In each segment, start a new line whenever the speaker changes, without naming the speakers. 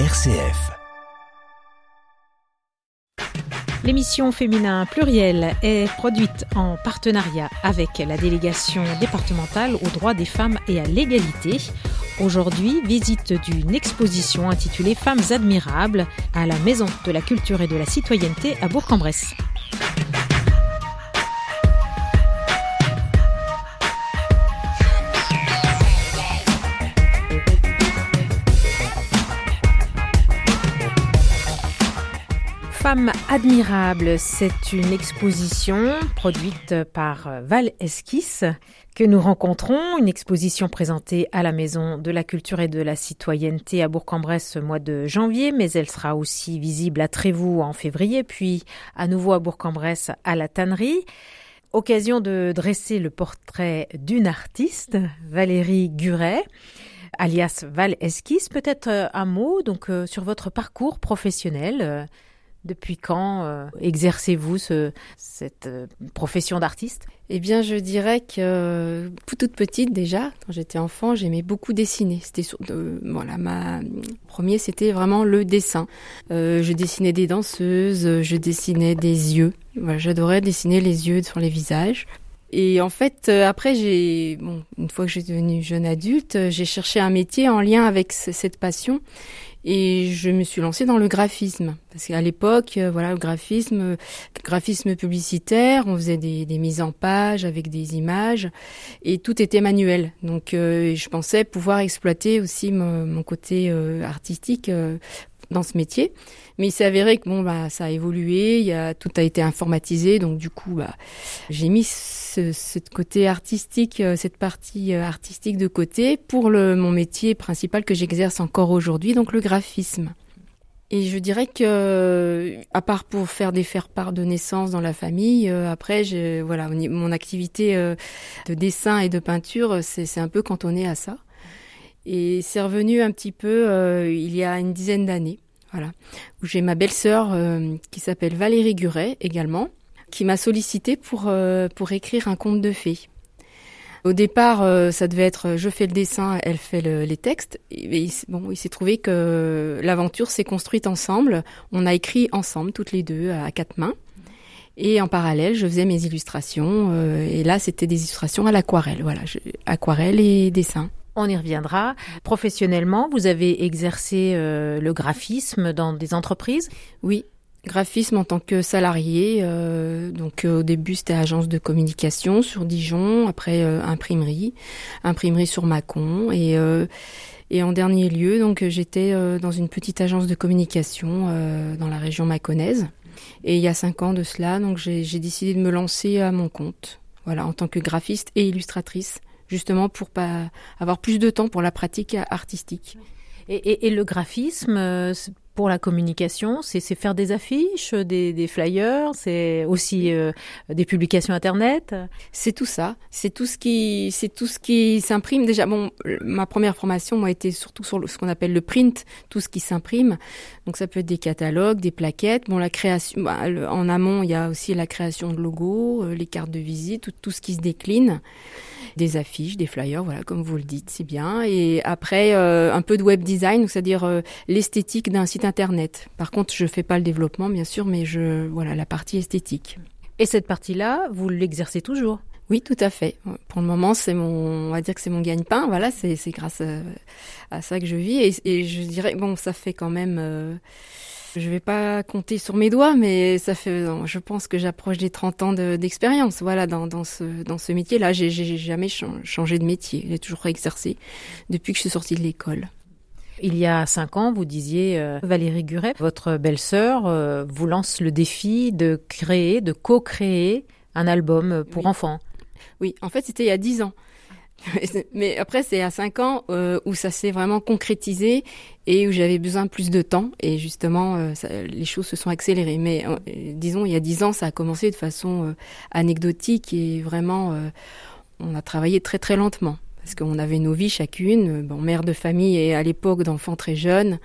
RCF.
L'émission Féminin Pluriel est produite en partenariat avec la délégation départementale aux droits des femmes et à l'égalité. Aujourd'hui, visite d'une exposition intitulée Femmes admirables à la Maison de la Culture et de la Citoyenneté à Bourg-en-Bresse. Femmes admirables, c'est une exposition produite par Val Esquisse que nous rencontrons, une exposition présentée à la Maison de la Culture et de la Citoyenneté à Bourg-en-Bresse ce mois de janvier, mais elle sera aussi visible à Trévoux en février, puis à nouveau à Bourg-en-Bresse à la Tannerie. Occasion de dresser le portrait d'une artiste, Valérie Guret alias Val Esquisse. Peut-être un mot donc sur votre parcours professionnel. Depuis quand euh, exercez-vous ce, cette euh, profession d'artiste?
Eh bien, je dirais que euh, toute petite déjà, quand j'étais enfant, j'aimais beaucoup dessiner. C'était voilà, ma premier, c'était vraiment le dessin. je dessinais des danseuses, je dessinais des yeux. Voilà, j'adorais dessiner les yeux sur les visages. Et en fait, après, j'ai, bon, une fois que j'ai devenu jeune adulte, j'ai cherché un métier en lien avec cette passion. Et je me suis lancée dans le graphisme parce qu'à l'époque, euh, voilà, le graphisme, euh, graphisme publicitaire, on faisait des, des, mises en page avec des images et tout était manuel. Donc, euh, je pensais pouvoir exploiter aussi mon, mon côté artistique dans ce métier. Mais il s'est avéré que bon bah ça a évolué, y a tout a été informatisé, donc du coup bah j'ai mis ce, côté artistique, euh, cette partie euh, artistique de côté pour le mon métier principal que j'exerce encore aujourd'hui, donc le graphisme. Et je dirais que, à part pour faire des faire-part de naissance dans la famille, euh, après, voilà, mon activité de dessin et de peinture, c'est un peu cantonné à ça. Et c'est revenu un petit peu il y a une dizaine d'années. Voilà. Où j'ai ma belle-sœur euh, qui s'appelle Valérie Guret également, qui m'a sollicité pour, euh, pour écrire un conte de fées. Au départ, euh, ça devait être je fais le dessin, elle fait les textes. Et, bon, il s'est trouvé que l'aventure s'est construite ensemble. On a écrit ensemble, toutes les deux, à quatre mains. Et en parallèle, je faisais mes illustrations. et là, c'était des illustrations à l'aquarelle. Voilà, aquarelle et dessin.
On y reviendra. Professionnellement, vous avez exercé euh, le graphisme dans des entreprises?
Oui, graphisme en tant que salarié. Euh, donc euh, au début c'était agence de communication sur Dijon, après imprimerie, imprimerie sur Mâcon et et en dernier lieu donc j'étais dans une petite agence de communication dans la région mâconnaise. Et il y a cinq ans de cela donc j'ai décidé de me lancer à mon compte. Voilà en tant que graphiste et illustratrice justement pour pas avoir plus de temps pour la pratique artistique.
Et, le graphisme, euh, pour la communication, c'est faire des affiches, des, flyers, c'est aussi euh, des publications internet.
C'est tout ça. C'est tout ce qui, c'est tout ce qui s'imprime. Déjà, bon, ma première formation, moi, était surtout sur ce qu'on appelle le print, tout ce qui s'imprime. Donc, ça peut être des catalogues, des plaquettes. Bon, la création, bah, en amont, il y a aussi la création de logos, euh, les cartes de visite, tout, tout ce qui se décline des affiches, des flyers, voilà, comme vous le dites, c'est bien. Et après, euh, un peu de web design, c'est-à-dire euh, l'esthétique d'un site internet. Par contre, je fais pas le développement, bien sûr, mais je, voilà, la partie esthétique.
Et cette partie-là, vous l'exercez toujours?
Oui, tout à fait. Pour le moment, c'est mon, on va dire que c'est mon gagne-pain. Voilà, c'est grâce à, ça que je vis. Et, et, je dirais, bon, ça fait quand même euh, je vais pas compter sur mes doigts, mais ça fait, je pense que j'approche des 30 ans d'expérience. voilà, dans, dans, ce, dans ce métier-là, j'ai jamais changé de métier. J'ai toujours exercé depuis que je suis sortie de l'école.
Il y a cinq ans, vous disiez, euh, Valérie Guret, votre belle-sœur euh, vous lance le défi de créer, de co-créer un album pour enfants.
Oui, en fait, c'était il y a dix ans. Mais après, c'est à 5 ans euh, où ça s'est vraiment concrétisé et où j'avais besoin plus de temps. Et justement, euh, les choses se sont accélérées. Mais euh, disons, il y a 10 ans, ça a commencé de façon anecdotique et vraiment, on a travaillé très très lentement. Parce qu'on avait nos vies chacune, bon, mère de famille et à l'époque d'enfants très jeunes,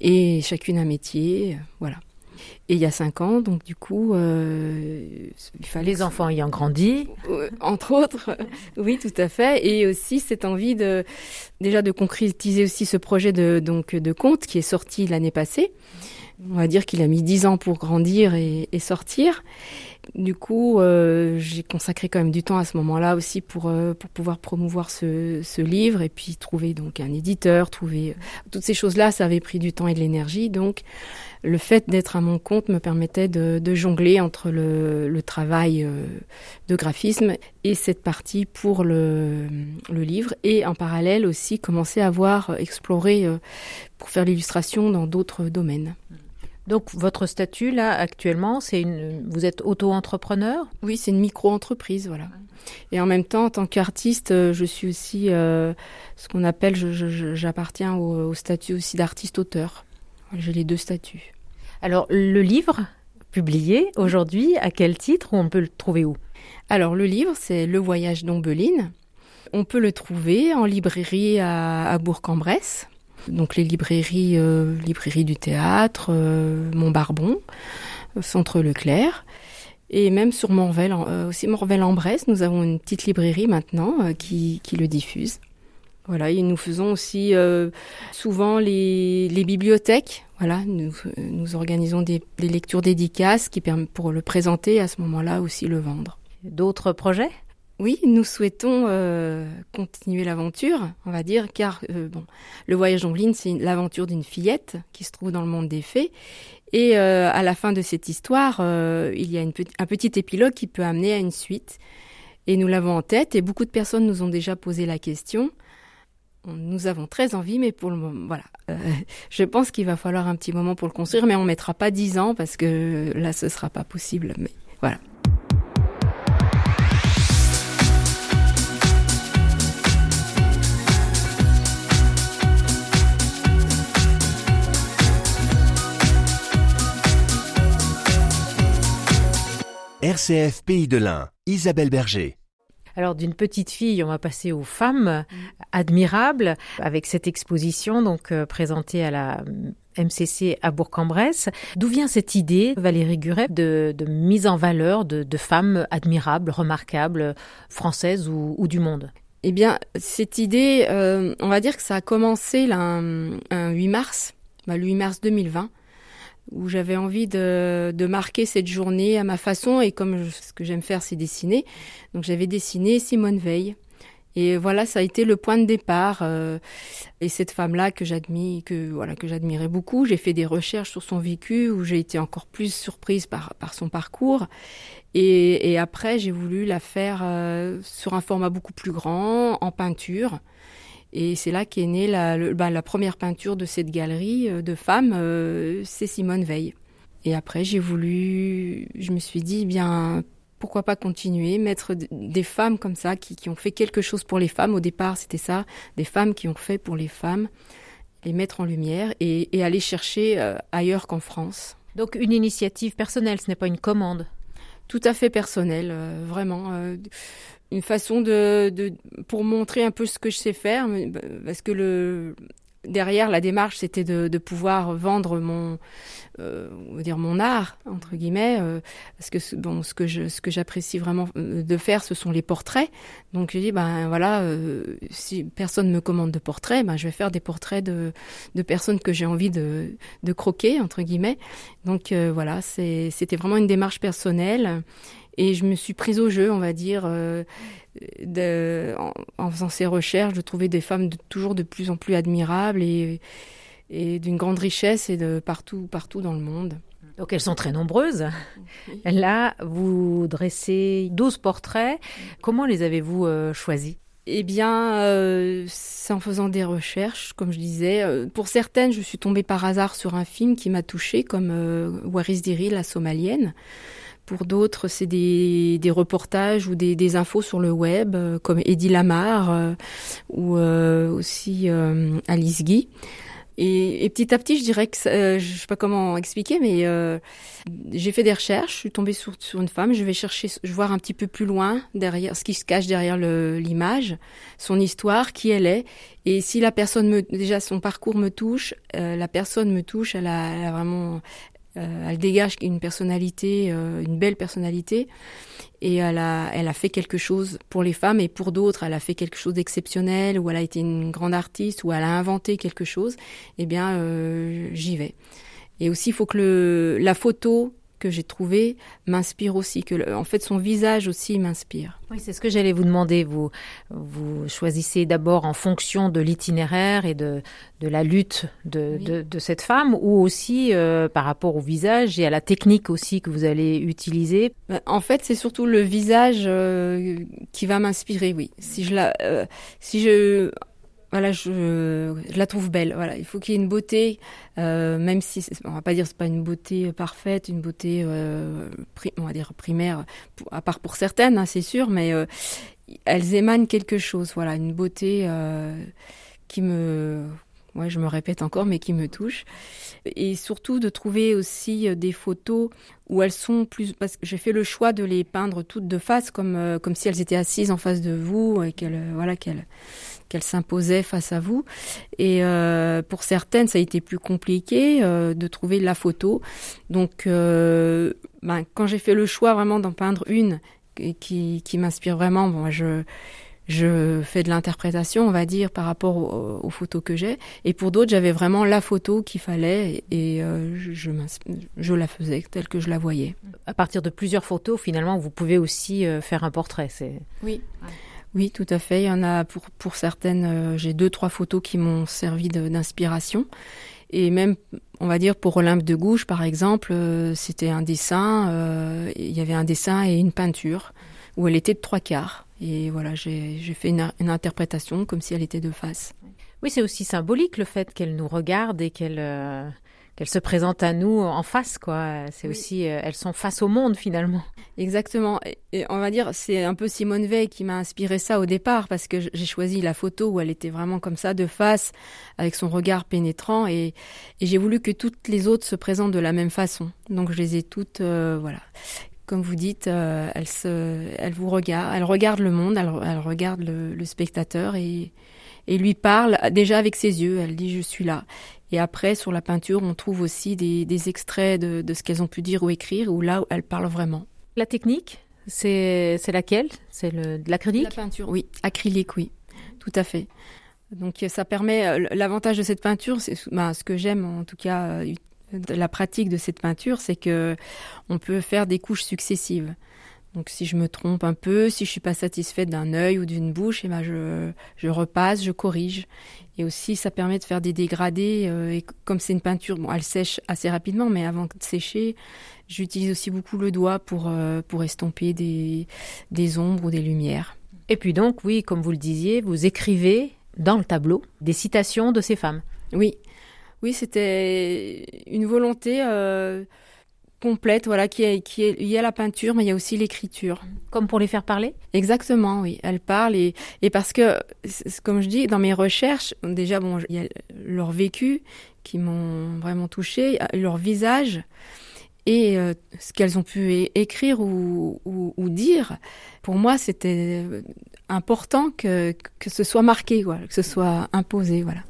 et chacune un métier, voilà. Et il y a cinq ans, donc du coup, euh,
il fallait les enfants ayant grandi,
entre autres, oui, tout à fait, et aussi cette envie de déjà de concrétiser aussi ce projet de donc de conte qui est sorti l'année passée. On va dire qu'il a mis dix ans pour grandir et, et sortir. Du coup, euh, j'ai consacré quand même du temps à ce moment-là aussi pour euh, pour pouvoir promouvoir ce, livre et puis trouver donc un éditeur, trouver euh, toutes ces choses-là, ça avait pris du temps et de l'énergie. Donc, le fait d'être à mon compte me permettait de, jongler entre le, travail de graphisme et cette partie pour le, le livre et en parallèle aussi commencer à voir explorer pour faire l'illustration dans d'autres domaines.
Donc votre statut là actuellement, c'est une vous êtes auto-entrepreneur?
Oui, c'est une micro-entreprise, voilà. Et en même temps, en tant qu'artiste, euh, je suis aussi euh, ce qu'on appelle, j'appartiens au, au, statut aussi d'artiste-auteur. J'ai les deux statuts.
Alors le livre publié aujourd'hui, à quel titre? On peut le trouver où?
Alors le livre, c'est Le Voyage d'Ombeline. On peut le trouver en librairie à, à Bourg-en-Bresse donc les librairies, euh, librairie du théâtre, euh, Montbarbon, Centre Leclerc. Et même sur Morvel, euh, aussi Morvel-en-Bresse, nous avons une petite librairie maintenant euh, qui, qui, le diffuse. Voilà, et nous faisons aussi euh, souvent les, les, bibliothèques. Voilà, nous, nous organisons des, lectures dédicaces qui permettent pour le présenter à ce moment-là aussi le vendre.
D'autres projets?
Oui, nous souhaitons euh, continuer l'aventure, on va dire, car euh, bon, le voyage en ligne, c'est l'aventure d'une fillette qui se trouve dans le monde des fées. Et euh, à la fin de cette histoire, il y a une, un petit épilogue qui peut amener à une suite. Et nous l'avons en tête, et beaucoup de personnes nous ont déjà posé la question. Nous avons très envie, mais pour le moment, voilà. Je pense qu'il va falloir un petit moment pour le construire, mais on mettra pas dix ans parce que là, ce sera pas possible. Mais voilà.
RCF Pays de l'Ain, Isabelle Berger.
Alors d'une petite fille, on va passer aux femmes admirables avec cette exposition donc euh, présentée à la MCC à Bourg-en-Bresse. D'où vient cette idée, Valérie Guret, de, de mise en valeur de, de, femmes admirables, remarquables, françaises ou, ou du monde?
Eh bien, cette idée, euh, on va dire que ça a commencé là, un, un 8 mars, bah, le 8 mars 2020 où j'avais envie de, de, marquer cette journée à ma façon. Et comme ce que j'aime faire c'est dessiner. Donc j'avais dessiné Simone Veil. Et voilà ça a été le point de départ euh, et cette femme là que j'admire que voilà que j'admirais beaucoup. J'ai fait des recherches sur son vécu où j'ai été encore plus surprise par, par son parcours. Et, et après j'ai voulu la faire euh, sur un format beaucoup plus grand en peinture et c'est là qu'est née la, le, bah, la première peinture de cette galerie euh, de femmes, euh, c'est Simone Veil. Et après, j'ai voulu, je me suis dit, bien, pourquoi pas continuer, mettre des femmes comme ça, qui, qui ont fait quelque chose pour les femmes. Au départ, c'était ça, des femmes qui ont fait pour les femmes, les mettre en lumière et, et aller chercher euh, ailleurs qu'en France.
Donc une initiative personnelle, ce n'est pas une commande?
Tout à fait personnelle, vraiment. Une façon de, de pour montrer un peu ce que je sais faire parce que le derrière la démarche c'était de, de pouvoir vendre mon euh, on va dire mon art entre guillemets euh, parce que bon ce que je ce que j'apprécie vraiment euh, de faire ce sont les portraits. Donc j'ai dit ben voilà euh, si personne me commande de portraits ben je vais faire des portraits de de personnes que j'ai envie de de croquer entre guillemets. Donc euh, voilà c'était vraiment une démarche personnelle et je me suis prise au jeu on va dire euh, de, en, en faisant ces recherches de trouver des femmes de, toujours de plus en plus admirables et, et d'une grande richesse et de partout partout dans le monde.
Donc elles sont très nombreuses. Là vous dressez 12 portraits. Comment les avez-vous euh, choisis?
Eh bien, euh, c'est en faisant des recherches, comme je disais. Pour certaines, je suis tombée par hasard sur un film qui m'a touchée, comme euh, Waris Diri, la somalienne. Pour d'autres, c'est des, reportages ou des, infos sur le web, euh, comme Eddie Lamar euh, ou euh, aussi Alice Guy. Et, et petit à petit, je dirais que ça, euh, je sais pas comment expliquer, mais j'ai fait des recherches. Je suis tombée sur, une femme. Je vais chercher, je voir un petit peu plus loin derrière ce qui se cache derrière l'image, son histoire, qui elle est. Et si la personne me, déjà son parcours me touche, la personne me touche. Elle a vraiment elle dégage une personnalité, une belle personnalité, et elle a, elle a fait quelque chose pour les femmes et pour d'autres, elle a fait quelque chose d'exceptionnel, ou elle a été une grande artiste, ou elle a inventé quelque chose. Eh bien, j'y vais. Et aussi, il faut que la photo que j'ai trouvé m'inspire aussi, que en fait son visage aussi m'inspire.
Oui, c'est ce que j'allais vous demander. Vous, vous choisissez d'abord en fonction de l'itinéraire et de, de la lutte de, de, de cette femme, ou aussi euh, par rapport au visage et à la technique aussi que vous allez utiliser?
Ben, en fait, c'est surtout le visage euh, qui va m'inspirer. Oui, si je la, euh, si je voilà, je, la trouve belle. Voilà, il faut qu'il y ait une beauté, euh, même si on va pas dire c'est pas une beauté parfaite, une beauté, euh, on va dire primaire, à part pour certaines, hein, c'est sûr, mais euh, elles émanent quelque chose. Voilà, une beauté euh, qui me, je me répète encore, mais qui me touche. Et surtout de trouver aussi des photos où elles sont plus, parce que j'ai fait le choix de les peindre toutes de face, comme comme si elles étaient assises en face de vous et qu'elles, voilà, qu'elles qu'elle s'imposait face à vous. Et euh, pour certaines, ça a été plus compliqué euh, de trouver la photo. Donc, euh, ben, quand j'ai fait le choix vraiment d'en peindre une qui, qui m'inspire vraiment, bon, je je fais de l'interprétation, on va dire, par rapport aux, photos que j'ai. Et pour d'autres, j'avais vraiment la photo qu'il fallait et euh, je, je, la faisais telle que je la voyais.
À partir de plusieurs photos, finalement, vous pouvez aussi faire un portrait. C'est
oui. Oui, tout à fait. Il y en a pour, pour certaines, euh, j'ai deux, trois photos qui m'ont servi d'inspiration. Et même, on va dire, pour Olympe de Gouges, par exemple, euh, c'était un dessin, euh, il y avait un dessin et une peinture où elle était de trois quarts. Et voilà, j'ai fait une, une, interprétation comme si elle était de face.
Oui, c'est aussi symbolique le fait qu'elle nous regarde et qu'elle qu'elles se présentent à nous en face, quoi. C'est aussi, euh, elles sont face au monde finalement.
Exactement. Et, on va dire, c'est un peu Simone Veil qui m'a inspiré ça au départ parce que j'ai choisi la photo où elle était vraiment comme ça, de face, avec son regard pénétrant, et, et j'ai voulu que toutes les autres se présentent de la même façon. Donc je les ai toutes, euh, voilà. Comme vous dites, euh, elles, se, elles vous regardent, elles regardent le monde, elles, elles regardent le, le spectateur et et lui parle déjà avec ses yeux. Elle dit je suis là. Et après, sur la peinture, on trouve aussi des, des extraits de, de ce qu'elles ont pu dire ou écrire, où là, elle parle vraiment.
La technique, c'est laquelle? C'est de l'acrylique? La
peinture, oui. Acrylique, oui. Tout à fait. Donc ça permet, euh, l'avantage de cette peinture, c'est ben, ce que j'aime en tout cas, euh, la pratique de cette peinture, c'est que on peut faire des couches successives. Donc si je me trompe un peu, si je suis pas satisfaite d'un œil ou d'une bouche, et eh ben je, je repasse, je corrige. Et aussi ça permet de faire des dégradés. Euh, et comme c'est une peinture, bon, elle sèche assez rapidement, mais avant de sécher, j'utilise aussi beaucoup le doigt pour euh, pour estomper des des ombres ou des lumières.
Et puis donc oui, comme vous le disiez, vous écrivez dans le tableau des citations de ces femmes.
Oui, oui, c'était une volonté. Euh, complète, voilà, qui est, qui est, il y a la peinture, mais il y a aussi l'écriture.
Comme pour les faire parler?
Exactement, oui. Elle parle et, et parce que, comme je dis, dans mes recherches, déjà, bon, il y a leur vécu qui m'ont vraiment touché, leur visage et euh, ce qu'elles ont pu écrire ou, ou, ou, dire. Pour moi, c'était important que, que ce soit marqué, voilà, que ce soit imposé, voilà.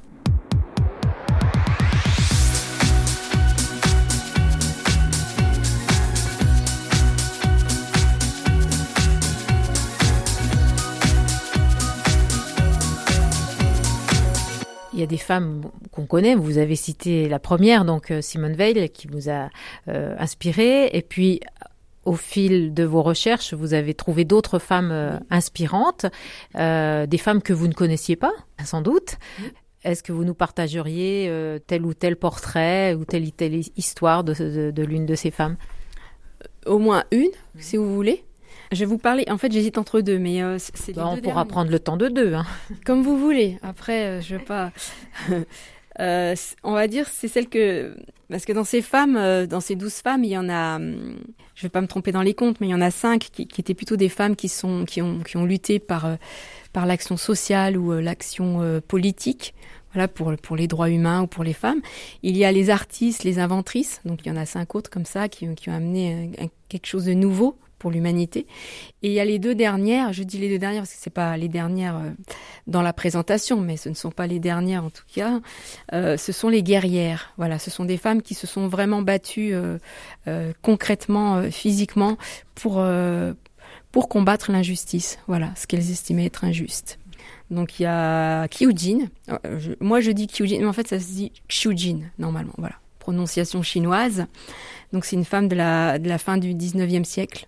Il y a des femmes qu'on connaît. Vous avez cité la première, donc euh, Simone Veil, qui vous a euh, inspiré. Et puis, au fil de vos recherches, vous avez trouvé d'autres femmes euh, inspirantes, euh, des femmes que vous ne connaissiez pas, sans doute. Est-ce que vous nous partageriez tel ou tel portrait ou telle ou telle histoire de, de, de l'une de ces femmes?
Au moins une, si vous voulez. Je vais vous parler. En fait, j'hésite entre deux, mais euh, c'est.
Bah, on pourra prendre le temps de deux. Hein.
Comme vous voulez. Après, euh, je vais pas. euh, on va dire, c'est celle que parce que dans ces femmes, euh, dans ces douze femmes, il y en a. Hum, je vais pas me tromper dans les comptes, mais il y en a cinq qui, qui étaient plutôt des femmes qui sont qui ont qui ont lutté par euh, par l'action sociale ou euh, l'action politique voilà, pour, pour les droits humains ou pour les femmes. Il y a les artistes, les inventrices, donc il y en a cinq autres comme ça qui, qui ont amené quelque chose de nouveau pour l'humanité. Et il y a les deux dernières, je dis les deux dernières parce que c'est pas les dernières euh, dans la présentation, mais ce ne sont pas les dernières en tout cas. Euh, ce sont les guerrières. Voilà, ce sont des femmes qui se sont vraiment battues euh, concrètement, physiquement pour pour combattre l'injustice. Voilà, ce qu'elles estimaient être injuste. Donc il y a Kyujin. moi je dis Kyujin, mais en fait ça se dit Kyujin normalement. Voilà, prononciation chinoise. Donc c'est une femme de la, de la fin du 19e siècle.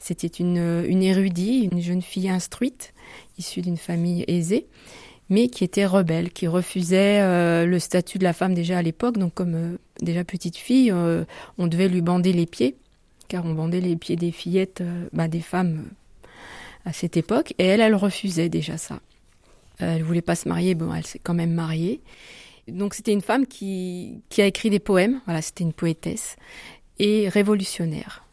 C'était une, une érudite, une jeune fille instruite, issue d'une famille aisée, mais qui était rebelle, qui refusait euh, le statut de la femme déjà à l'époque. Donc comme euh, déjà petite fille, euh, on devait lui bander les pieds, car on bandait les pieds des fillettes, bah, des femmes à cette époque. Et elle, elle refusait déjà ça. Elle voulait pas se marier, bon, elle s'est quand même mariée. Donc c'était une femme qui, qui a écrit des poèmes, voilà, c'était une poétesse, et révolutionnaire.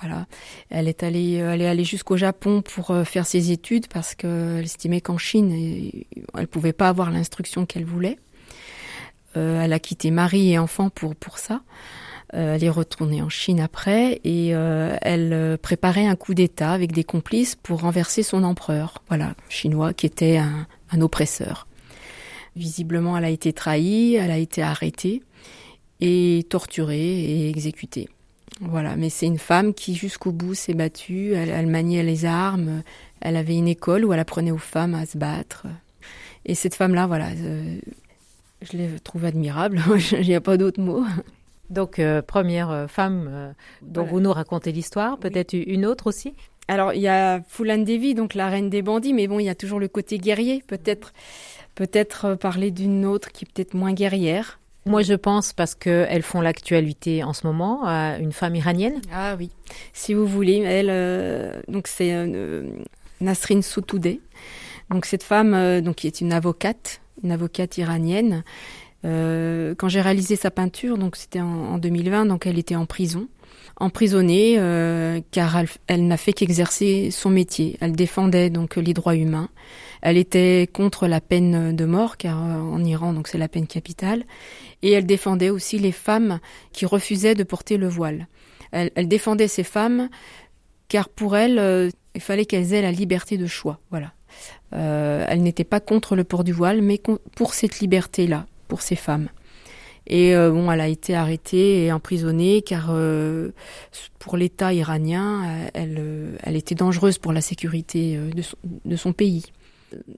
Voilà. Elle est allée, elle est allée jusqu'au Japon pour euh, faire ses études parce qu'elle estimait qu'en Chine, elle pouvait pas avoir l'instruction qu'elle voulait. Euh, elle a quitté mari et enfant pour ça. Euh, elle est retournée en Chine après et elle préparait un coup d'État avec des complices pour renverser son empereur, voilà, chinois, qui était un oppresseur. Visiblement, elle a été trahie, elle a été arrêtée et torturée et exécutée. Voilà, mais c'est une femme qui jusqu'au bout s'est battue, elle, maniait les armes, elle avait une école où elle apprenait aux femmes à se battre. Et cette femme-là, voilà, euh, je l'ai trouve admirable, il n'y a pas d'autre mot.
Donc, euh, première euh, femme dont vous nous racontez l'histoire, peut-être une autre aussi?
Alors, il y a Fulan Devi, donc la reine des bandits, mais bon, il y a toujours le côté guerrier, peut-être peut-être parler d'une autre qui est peut-être moins guerrière.
Moi, je pense parce qu'elles font l'actualité en ce moment, à une femme iranienne.
Ah oui, si vous voulez, elle, euh, donc c'est euh, Nasrin Sotoudeh. Donc cette femme, donc qui est une avocate, une avocate iranienne. quand j'ai réalisé sa peinture, donc c'était en, en, 2020, donc elle était en prison emprisonnée euh, car elle, n'a fait qu'exercer son métier. Elle défendait donc les droits humains. Elle était contre la peine de mort car euh, en Iran donc c'est la peine capitale et elle défendait aussi les femmes qui refusaient de porter le voile. Elle, défendait ces femmes car pour elle euh, il fallait qu'elles aient la liberté de choix. Voilà. elle n'était pas contre le port du voile mais pour cette liberté là pour ces femmes. Et euh, bon, elle a été arrêtée et emprisonnée car euh, pour l'État iranien, euh, elle, elle était dangereuse pour la sécurité de son, de son pays.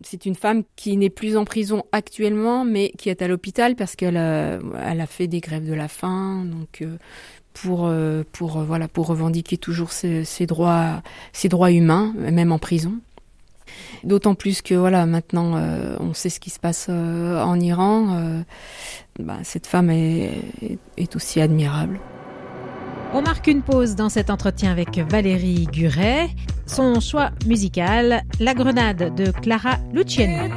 C'est une femme qui n'est plus en prison actuellement, mais qui est à l'hôpital parce qu'elle a, elle a fait des grèves de la faim, donc pour pour voilà pour revendiquer toujours ses, droits ses droits humains, même en prison. D'autant plus que voilà, maintenant euh, on sait ce qui se passe euh, en Iran. Euh, bah, cette femme est, est, aussi admirable.
On marque une pause dans cet entretien avec Valérie Guret. Son choix musical, La Grenade de Clara Luciani.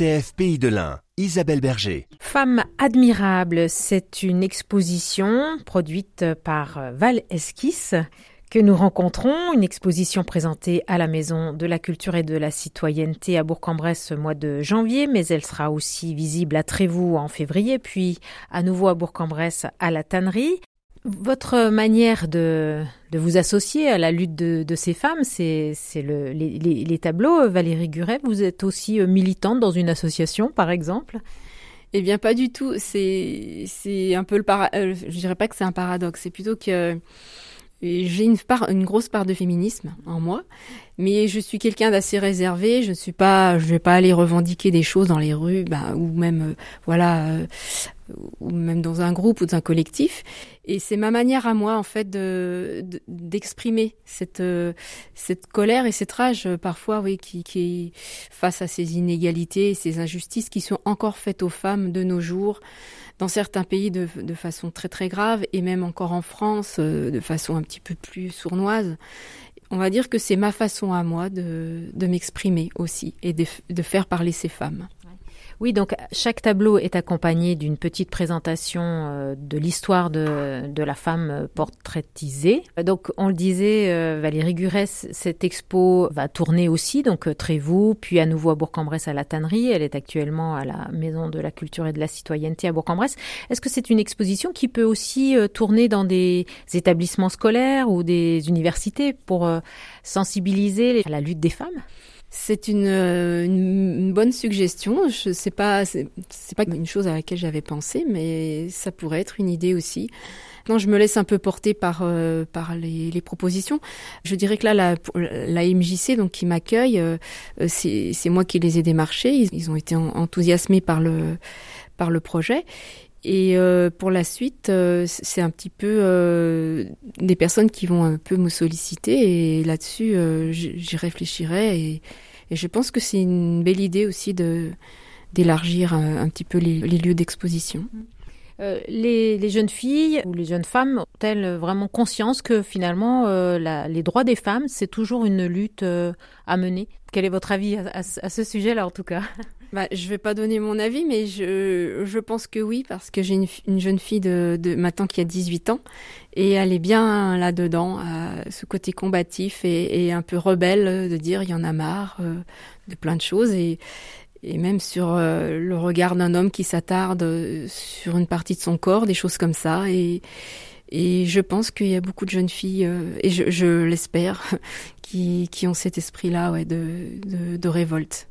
RCF Pays de l'Ain, Isabelle Berger.
Femme admirable, c'est une exposition produite par Val Esquisse que nous rencontrons, une exposition présentée à la Maison de la Culture et de la Citoyenneté à Bourg-en-Bresse ce mois de janvier, mais elle sera aussi visible à Trévoux en février, puis à nouveau à Bourg-en-Bresse à la Tannerie. Votre manière de, vous associer à la lutte de, ces femmes, c'est le, les, tableaux. Valérie Guret, vous êtes aussi euh, militante dans une association, par exemple?
Eh bien, pas du tout. C'est un peu le. Euh, je dirais pas que c'est un paradoxe. C'est plutôt que j'ai une grosse part de féminisme en moi, mais je suis quelqu'un d'assez réservé. Je ne suis pas, je vais pas aller revendiquer des choses dans les rues, bah, ou même, euh, voilà, euh, ou même dans un groupe ou dans un collectif. Et c'est ma manière à moi, en fait, de d'exprimer cette euh, cette colère et cette rage parfois, oui, qui, qui face à ces inégalités, ces injustices qui sont encore faites aux femmes de nos jours dans certains pays de, de, façon très très grave et même encore en France euh, de façon un petit peu plus sournoise. On va dire que c'est ma façon à moi de, m'exprimer aussi et de faire parler ces femmes.
Oui, donc chaque tableau est accompagné d'une petite présentation euh, de l'histoire de, de, la femme portraitisée. Donc on le disait, euh, Valérie Gurès, cette expo va tourner aussi, donc euh, Trévoux, puis à nouveau à Bourg-en-Bresse à la Tannerie. Elle est actuellement à la Maison de la Culture et de la Citoyenneté à Bourg-en-Bresse. Est-ce que c'est une exposition qui peut aussi tourner dans des établissements scolaires ou des universités pour sensibiliser à la lutte des femmes?
C'est une, euh, une, bonne suggestion. Je sais pas, c'est pas une chose à laquelle j'avais pensé, mais ça pourrait être une idée aussi. Non, je me laisse un peu porter par euh, par les, les, propositions. Je dirais que là, la, la MJC, donc qui m'accueille, euh, c'est moi qui les ai démarchés. Ils, ils, ont été enthousiasmés par le par le projet. Et euh, pour la suite, euh, c'est un petit peu euh, des personnes qui vont un peu me solliciter et là-dessus, j'y réfléchirai et, je pense que c'est une belle idée aussi de d'élargir un, petit peu les, lieux d'exposition.
Euh, les, jeunes filles ou les jeunes femmes ont-elles vraiment conscience que finalement les droits des femmes, c'est toujours une lutte à mener? Quel est votre avis à ce sujet-là en tout cas?
Bah, Je vais pas donner mon avis, mais je, je pense que oui, parce que j'ai une, une, jeune fille de, de maintenant qui a 18 ans et elle est bien là-dedans, ce côté combatif et, et, un peu rebelle de dire il y en a marre de plein de choses et et même sur euh, le regard d'un homme qui s'attarde euh, sur une partie de son corps, des choses comme ça. Et, et je pense qu'il y a beaucoup de jeunes filles, euh, et je, je l'espère, qui, qui ont cet esprit-là ouais, de, de, de, révolte.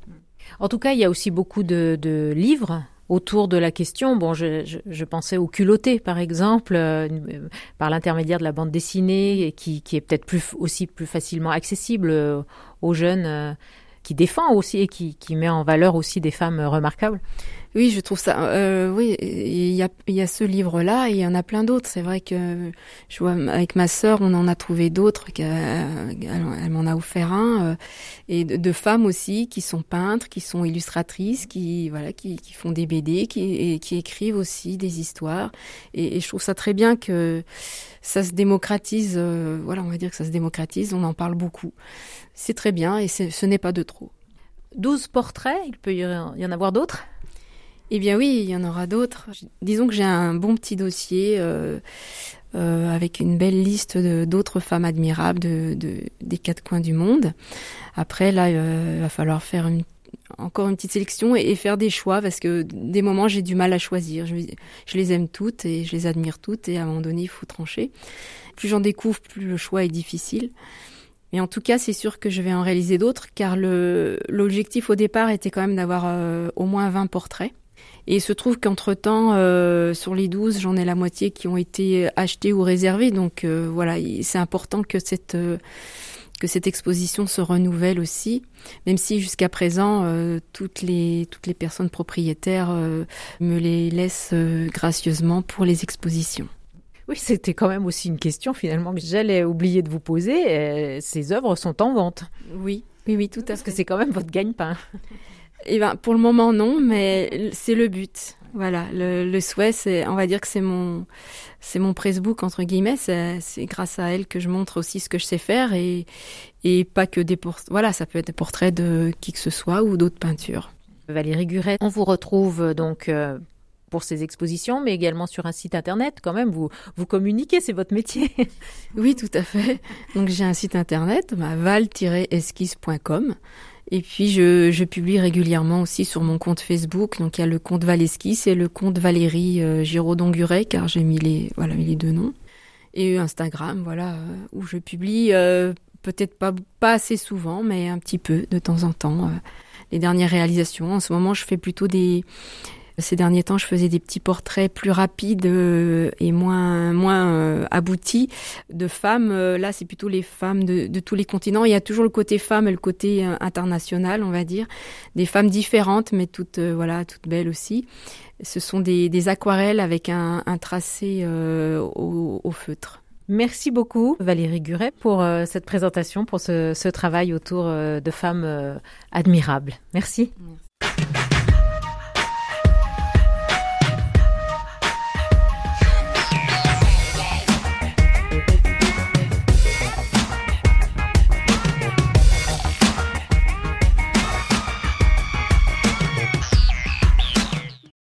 En tout cas, il y a aussi beaucoup de, livres autour de la question. Bon, je, je, je pensais au culotté, par exemple, euh, par l'intermédiaire de la bande dessinée, qui, est peut-être plus aussi plus facilement accessible aux jeunes qui défend aussi et qui met en valeur aussi des femmes remarquables.
Oui, je trouve ça. Euh, oui, il y a, y a ce livre-là et il y en a plein d'autres. C'est vrai que je vois avec ma sœur, on en a trouvé d'autres. Elle, elle m'en a offert un euh, et de, femmes aussi qui sont peintres, qui sont illustratrices, qui voilà, qui, qui font des BD, qui et qui écrivent aussi des histoires. Et, et, je trouve ça très bien que ça se démocratise. Euh, voilà, on va dire que ça se démocratise. On en parle beaucoup. C'est très bien et ce n'est pas de trop.
12 portraits, il peut y en avoir d'autres?
Eh bien oui, il y en aura d'autres. Disons que j'ai un bon petit dossier euh, euh, avec une belle liste d'autres femmes admirables de, de, des quatre coins du monde. Après, là, euh, il va falloir faire encore une petite sélection et, et, faire des choix parce que des moments, j'ai du mal à choisir. Je, je, les aime toutes et je les admire toutes et à un moment donné, il faut trancher. Plus j'en découvre, plus le choix est difficile. Mais en tout cas, c'est sûr que je vais en réaliser d'autres car l'objectif au départ était quand même d'avoir euh, au moins 20 portraits. Et il se trouve qu'entre-temps, euh, sur les 12, j'en ai la moitié qui ont été achetés ou réservés. Donc euh, voilà, c'est important que cette, euh, que cette exposition se renouvelle aussi, même si jusqu'à présent, toutes, les, toutes les personnes propriétaires me les laissent gracieusement pour les expositions.
Oui, c'était quand même aussi une question finalement que j'allais oublier de vous poser. ces œuvres sont en vente.
Oui, oui, oui, tout à
Parce fait. Parce que c'est quand même votre gagne-pain.
Eh ben, pour le moment, non, mais c'est le but. Voilà, le, le souhait, c'est, on va dire que c'est mon, c'est mon pressbook entre guillemets. C'est, grâce à elle que je montre aussi ce que je sais faire et, et pas que des portraits. Voilà, ça peut être des portraits de qui que ce soit ou d'autres peintures.
Valérie Guret, on vous retrouve donc pour ces expositions, mais également sur un site internet. Quand même, vous vous communiquez, c'est votre métier.
oui, tout à fait. Donc j'ai un site internet, val-esquisse.com. Et puis je, je, publie régulièrement aussi sur mon compte Facebook. Donc il y a le compte Val Esquisse et le compte Valérie euh, Giraudon-Guret, car j'ai mis les voilà mis les deux noms. Et Instagram, voilà, euh, où je publie euh, peut-être pas pas assez souvent, mais un petit peu de temps en temps. Euh, les dernières réalisations. En ce moment, je fais plutôt des ces derniers temps, je faisais des petits portraits plus rapides euh, et moins moins euh, aboutis de femmes. Euh, là, c'est plutôt les femmes de, de, tous les continents. Il y a toujours le côté femme et le côté international, on va dire, des femmes différentes, mais toutes voilà, toutes belles aussi. Ce sont des, des aquarelles avec un, un tracé au, au, feutre.
Merci beaucoup Valérie Guret pour cette présentation, pour ce, ce travail autour de femmes admirables. Merci. Merci.